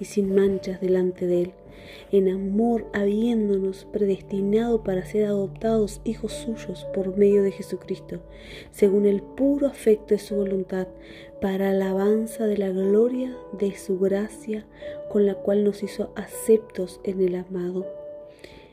y sin manchas delante de Él, en amor habiéndonos predestinado para ser adoptados hijos suyos por medio de Jesucristo, según el puro afecto de su voluntad, para alabanza de la gloria de su gracia, con la cual nos hizo aceptos en el amado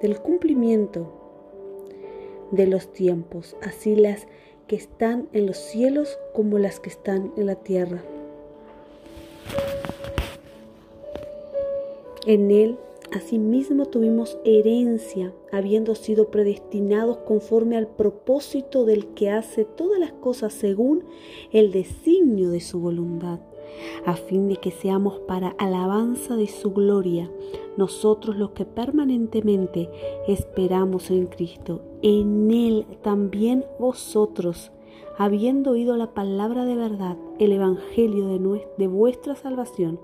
del cumplimiento de los tiempos, así las que están en los cielos como las que están en la tierra. En él asimismo tuvimos herencia, habiendo sido predestinados conforme al propósito del que hace todas las cosas según el designio de su voluntad a fin de que seamos para alabanza de su gloria, nosotros los que permanentemente esperamos en Cristo. En Él también vosotros, habiendo oído la palabra de verdad, el Evangelio de, de vuestra salvación,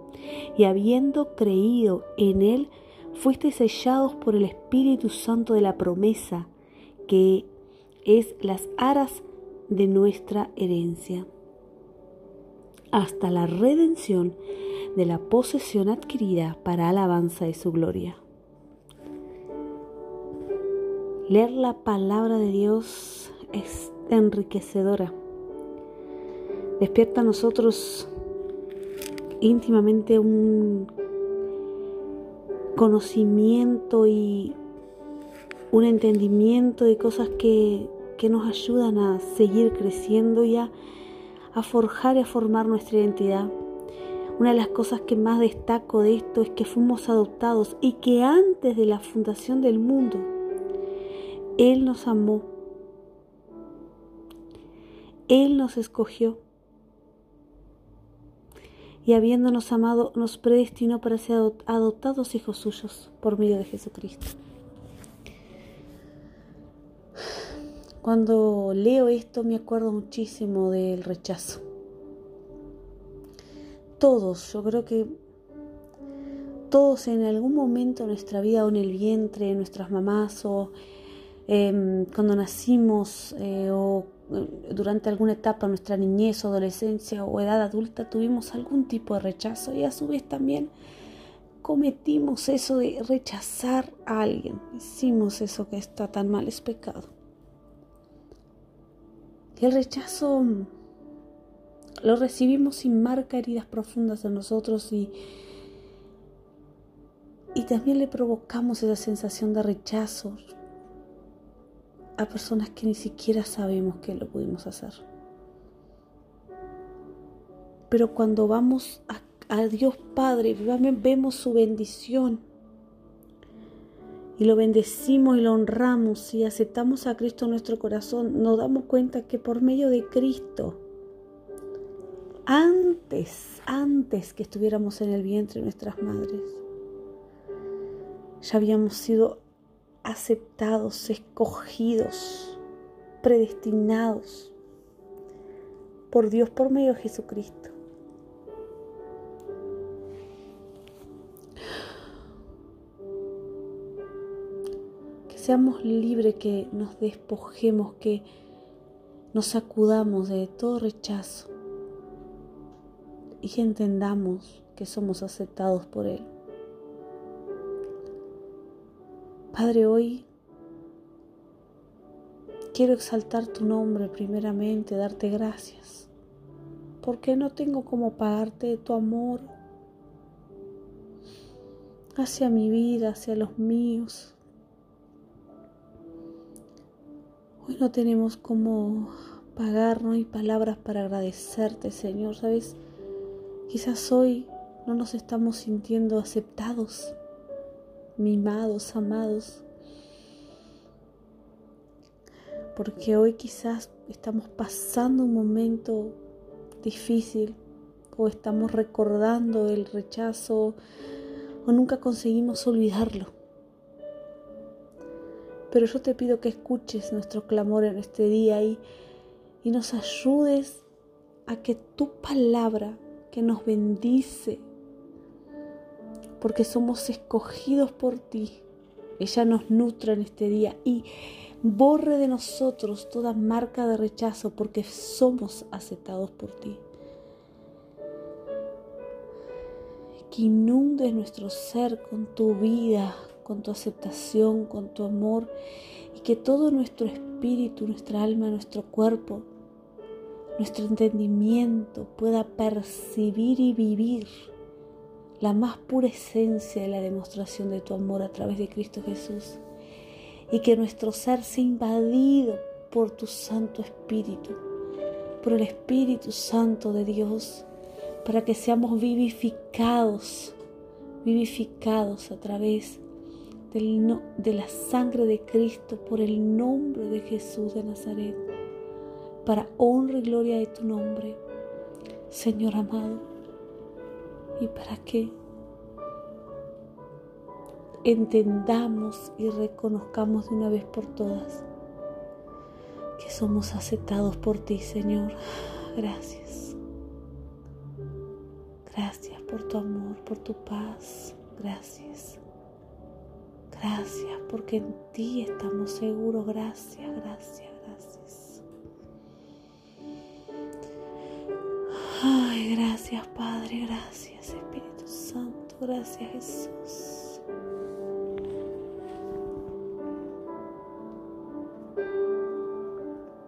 y habiendo creído en Él, fuisteis sellados por el Espíritu Santo de la promesa, que es las aras de nuestra herencia hasta la redención de la posesión adquirida para alabanza de su gloria. Leer la palabra de Dios es enriquecedora. Despierta a nosotros íntimamente un conocimiento y un entendimiento de cosas que, que nos ayudan a seguir creciendo y a a forjar y a formar nuestra identidad. Una de las cosas que más destaco de esto es que fuimos adoptados y que antes de la fundación del mundo, Él nos amó. Él nos escogió. Y habiéndonos amado, nos predestinó para ser adoptados hijos suyos por medio de Jesucristo. Cuando leo esto me acuerdo muchísimo del rechazo. Todos, yo creo que todos en algún momento de nuestra vida o en el vientre, nuestras mamás o em, cuando nacimos eh, o eh, durante alguna etapa de nuestra niñez adolescencia o edad adulta tuvimos algún tipo de rechazo y a su vez también cometimos eso de rechazar a alguien. Hicimos eso que está tan mal, es pecado. El rechazo lo recibimos sin marca heridas profundas en nosotros y, y también le provocamos esa sensación de rechazo a personas que ni siquiera sabemos que lo pudimos hacer. Pero cuando vamos a, a Dios Padre, vemos su bendición y lo bendecimos y lo honramos y aceptamos a Cristo en nuestro corazón, nos damos cuenta que por medio de Cristo, antes, antes que estuviéramos en el vientre de nuestras madres, ya habíamos sido aceptados, escogidos, predestinados por Dios por medio de Jesucristo. Seamos libres, que nos despojemos, que nos sacudamos de todo rechazo y entendamos que somos aceptados por Él. Padre, hoy quiero exaltar tu nombre primeramente, darte gracias, porque no tengo como pagarte tu amor hacia mi vida, hacia los míos. Hoy no tenemos cómo pagar, no hay palabras para agradecerte, Señor. Sabes Quizás hoy no nos estamos sintiendo aceptados, mimados, amados, porque hoy quizás estamos pasando un momento difícil o estamos recordando el rechazo o nunca conseguimos olvidarlo. Pero yo te pido que escuches nuestro clamor en este día y, y nos ayudes a que tu palabra que nos bendice, porque somos escogidos por ti, ella nos nutra en este día y borre de nosotros toda marca de rechazo porque somos aceptados por ti. Que inunde nuestro ser con tu vida, con tu aceptación, con tu amor y que todo nuestro espíritu, nuestra alma, nuestro cuerpo, nuestro entendimiento pueda percibir y vivir la más pura esencia de la demostración de tu amor a través de Cristo Jesús y que nuestro ser sea invadido por tu Santo Espíritu, por el Espíritu Santo de Dios, para que seamos vivificados, vivificados a través de la sangre de Cristo por el nombre de Jesús de Nazaret, para honra y gloria de tu nombre, Señor amado, y para que entendamos y reconozcamos de una vez por todas que somos aceptados por ti, Señor. Gracias. Gracias por tu amor, por tu paz. Gracias. Gracias porque en ti estamos seguros. Gracias, gracias, gracias. Ay, gracias Padre, gracias Espíritu Santo, gracias Jesús.